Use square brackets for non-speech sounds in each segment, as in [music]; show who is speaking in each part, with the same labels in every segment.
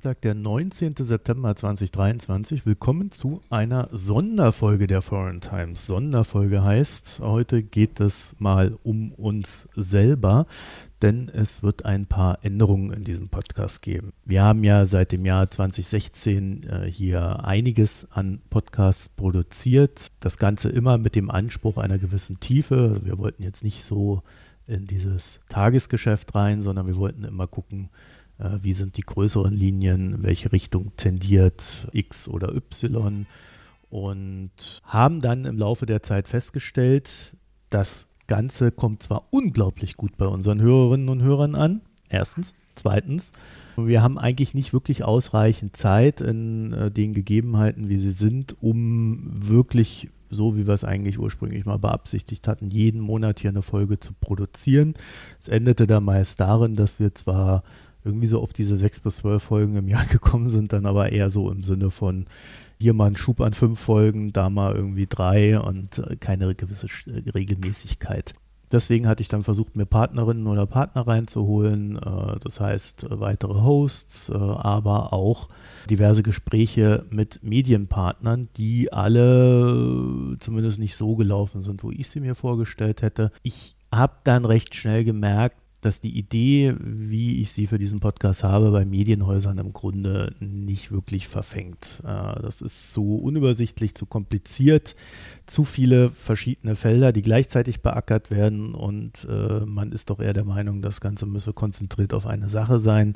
Speaker 1: Dienstag, der 19. September 2023. Willkommen zu einer Sonderfolge der Foreign Times. Sonderfolge heißt, heute geht es mal um uns selber, denn es wird ein paar Änderungen in diesem Podcast geben. Wir haben ja seit dem Jahr 2016 äh, hier einiges an Podcasts produziert. Das Ganze immer mit dem Anspruch einer gewissen Tiefe. Wir wollten jetzt nicht so in dieses Tagesgeschäft rein, sondern wir wollten immer gucken, wie sind die größeren Linien, in welche Richtung tendiert X oder Y? Und haben dann im Laufe der Zeit festgestellt, das Ganze kommt zwar unglaublich gut bei unseren Hörerinnen und Hörern an, erstens, zweitens, wir haben eigentlich nicht wirklich ausreichend Zeit in äh, den Gegebenheiten, wie sie sind, um wirklich so wie wir es eigentlich ursprünglich mal beabsichtigt hatten, jeden Monat hier eine Folge zu produzieren. Es endete da meist darin, dass wir zwar irgendwie so auf diese sechs bis zwölf Folgen im Jahr [laughs] gekommen sind, dann aber eher so im Sinne von hier mal ein Schub an fünf Folgen, da mal irgendwie drei und äh, keine gewisse äh, Regelmäßigkeit. Deswegen hatte ich dann versucht, mir Partnerinnen oder Partner reinzuholen, äh, das heißt weitere Hosts, aber auch diverse Gespräche mit Medienpartnern, die alle zumindest nicht so gelaufen sind, wo ich sie mir vorgestellt hätte. Ich habe dann recht schnell gemerkt, dass die Idee, wie ich sie für diesen Podcast habe, bei Medienhäusern im Grunde nicht wirklich verfängt. Äh, das ist zu unübersichtlich, zu kompliziert, zu viele verschiedene Felder, die gleichzeitig beackert werden und äh, man ist doch eher der Meinung, das Ganze müsse konzentriert auf eine Sache sein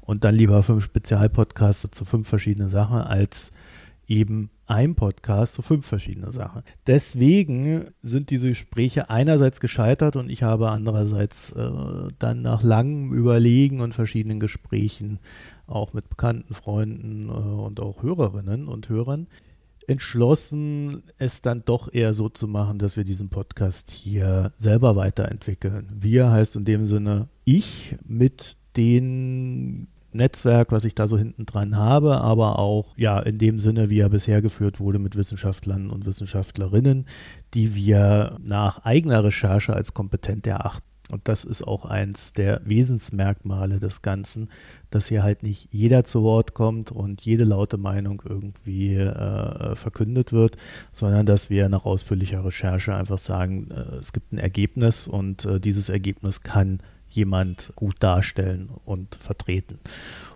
Speaker 1: und dann lieber fünf Spezialpodcasts zu fünf verschiedenen Sachen als eben ein Podcast zu fünf verschiedene Sachen. Deswegen sind diese Gespräche einerseits gescheitert und ich habe andererseits äh, dann nach langem Überlegen und verschiedenen Gesprächen auch mit bekannten Freunden äh, und auch Hörerinnen und Hörern entschlossen, es dann doch eher so zu machen, dass wir diesen Podcast hier selber weiterentwickeln. Wir heißt in dem Sinne ich mit den Netzwerk, was ich da so hinten dran habe, aber auch ja in dem Sinne, wie er bisher geführt wurde mit Wissenschaftlern und Wissenschaftlerinnen, die wir nach eigener Recherche als kompetent erachten. Und das ist auch eins der Wesensmerkmale des Ganzen, dass hier halt nicht jeder zu Wort kommt und jede laute Meinung irgendwie äh, verkündet wird, sondern dass wir nach ausführlicher Recherche einfach sagen, äh, es gibt ein Ergebnis und äh, dieses Ergebnis kann jemand gut darstellen und vertreten.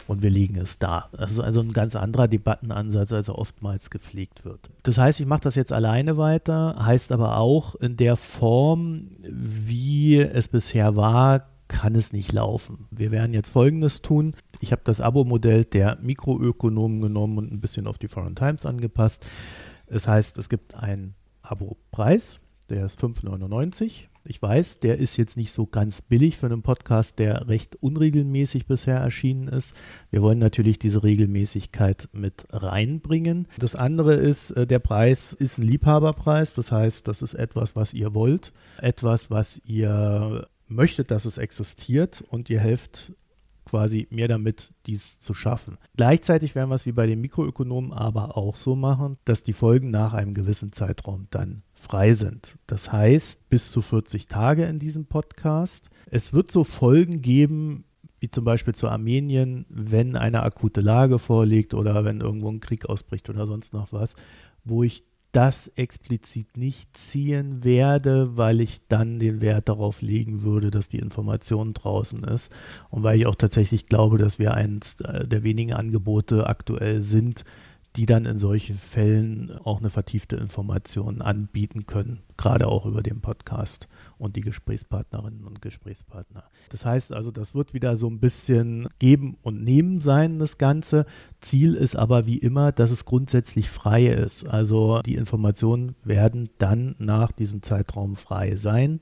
Speaker 1: Und wir legen es da. Das ist also ein ganz anderer Debattenansatz, als er oftmals gepflegt wird. Das heißt, ich mache das jetzt alleine weiter, heißt aber auch in der Form, wie es bisher war, kann es nicht laufen. Wir werden jetzt Folgendes tun. Ich habe das Abo-Modell der Mikroökonomen genommen und ein bisschen auf die Foreign Times angepasst. Das heißt, es gibt einen Abo-Preis, der ist 5,99 ich weiß, der ist jetzt nicht so ganz billig für einen Podcast, der recht unregelmäßig bisher erschienen ist. Wir wollen natürlich diese Regelmäßigkeit mit reinbringen. Das andere ist, äh, der Preis ist ein Liebhaberpreis. Das heißt, das ist etwas, was ihr wollt, etwas, was ihr möchtet, dass es existiert und ihr helft quasi mehr damit, dies zu schaffen. Gleichzeitig werden wir es wie bei den Mikroökonomen aber auch so machen, dass die Folgen nach einem gewissen Zeitraum dann frei sind. Das heißt, bis zu 40 Tage in diesem Podcast. Es wird so Folgen geben, wie zum Beispiel zu Armenien, wenn eine akute Lage vorliegt oder wenn irgendwo ein Krieg ausbricht oder sonst noch was, wo ich das explizit nicht ziehen werde, weil ich dann den Wert darauf legen würde, dass die Information draußen ist und weil ich auch tatsächlich glaube, dass wir eines äh, der wenigen Angebote aktuell sind, die dann in solchen Fällen auch eine vertiefte Information anbieten können, gerade auch über den Podcast und die Gesprächspartnerinnen und Gesprächspartner. Das heißt also, das wird wieder so ein bisschen geben und nehmen sein, das Ganze. Ziel ist aber wie immer, dass es grundsätzlich frei ist. Also die Informationen werden dann nach diesem Zeitraum frei sein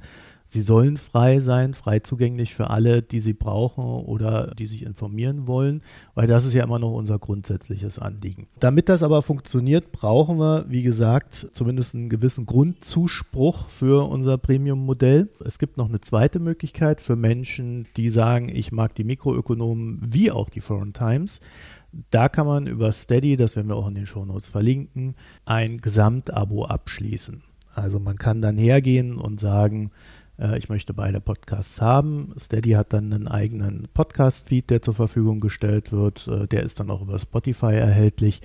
Speaker 1: Sie sollen frei sein, frei zugänglich für alle, die sie brauchen oder die sich informieren wollen, weil das ist ja immer noch unser grundsätzliches Anliegen. Damit das aber funktioniert, brauchen wir, wie gesagt, zumindest einen gewissen Grundzuspruch für unser Premium-Modell. Es gibt noch eine zweite Möglichkeit für Menschen, die sagen, ich mag die Mikroökonomen wie auch die Foreign Times. Da kann man über Steady, das werden wir auch in den Shownotes verlinken, ein Gesamtabo abschließen. Also man kann dann hergehen und sagen, ich möchte beide Podcasts haben. Steady hat dann einen eigenen Podcast-Feed, der zur Verfügung gestellt wird. Äh, der ist dann auch über Spotify erhältlich.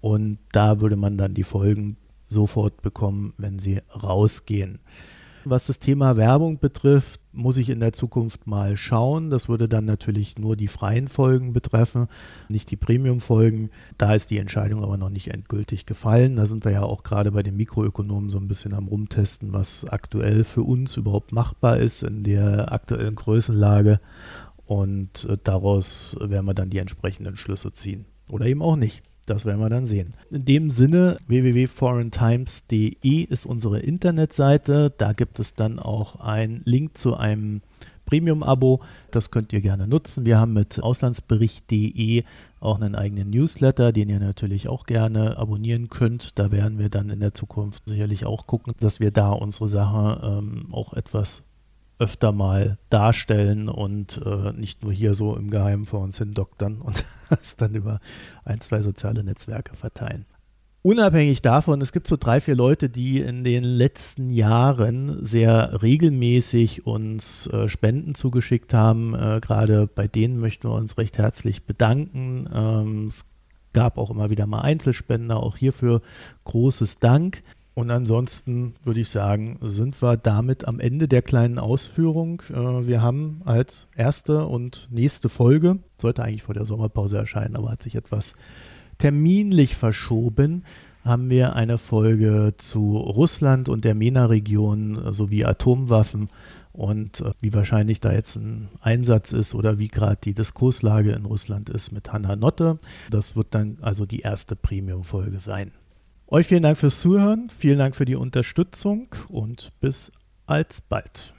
Speaker 1: Und da würde man dann die Folgen sofort bekommen, wenn sie rausgehen. Was das Thema Werbung betrifft, muss ich in der Zukunft mal schauen. Das würde dann natürlich nur die freien Folgen betreffen, nicht die Premium-Folgen. Da ist die Entscheidung aber noch nicht endgültig gefallen. Da sind wir ja auch gerade bei den Mikroökonomen so ein bisschen am Rumtesten, was aktuell für uns überhaupt machbar ist in der aktuellen Größenlage. Und äh, daraus werden wir dann die entsprechenden Schlüsse ziehen. Oder eben auch nicht. Das werden wir dann sehen. In dem Sinne, www.foreigntimes.de ist unsere Internetseite. Da gibt es dann auch einen Link zu einem Premium-Abo. Das könnt ihr gerne nutzen. Wir haben mit auslandsbericht.de auch einen eigenen Newsletter, den ihr natürlich auch gerne abonnieren könnt. Da werden wir dann in der Zukunft sicherlich auch gucken, dass wir da unsere Sache ähm, auch etwas öfter mal darstellen und äh, nicht nur hier so im Geheimen vor uns hin doktern und [laughs] es dann über ein, zwei soziale Netzwerke verteilen. Unabhängig davon, es gibt so drei, vier Leute, die in den letzten Jahren sehr regelmäßig uns äh, Spenden zugeschickt haben. Äh, Gerade bei denen möchten wir uns recht herzlich bedanken. Ähm, es gab auch immer wieder mal Einzelspender, auch hierfür großes Dank. Und ansonsten würde ich sagen, sind wir damit am Ende der kleinen Ausführung. Äh, wir haben als erste und nächste Folge, sollte eigentlich vor der Sommerpause erscheinen, aber hat sich etwas terminlich verschoben, haben wir eine Folge zu Russland und der MENA-Region sowie Atomwaffen und äh, wie wahrscheinlich da jetzt ein Einsatz ist oder wie gerade die Diskurslage in Russland ist mit Hanna Notte. Das wird dann also die erste Premium-Folge sein. Euch vielen Dank fürs Zuhören, vielen Dank für die Unterstützung und bis alsbald.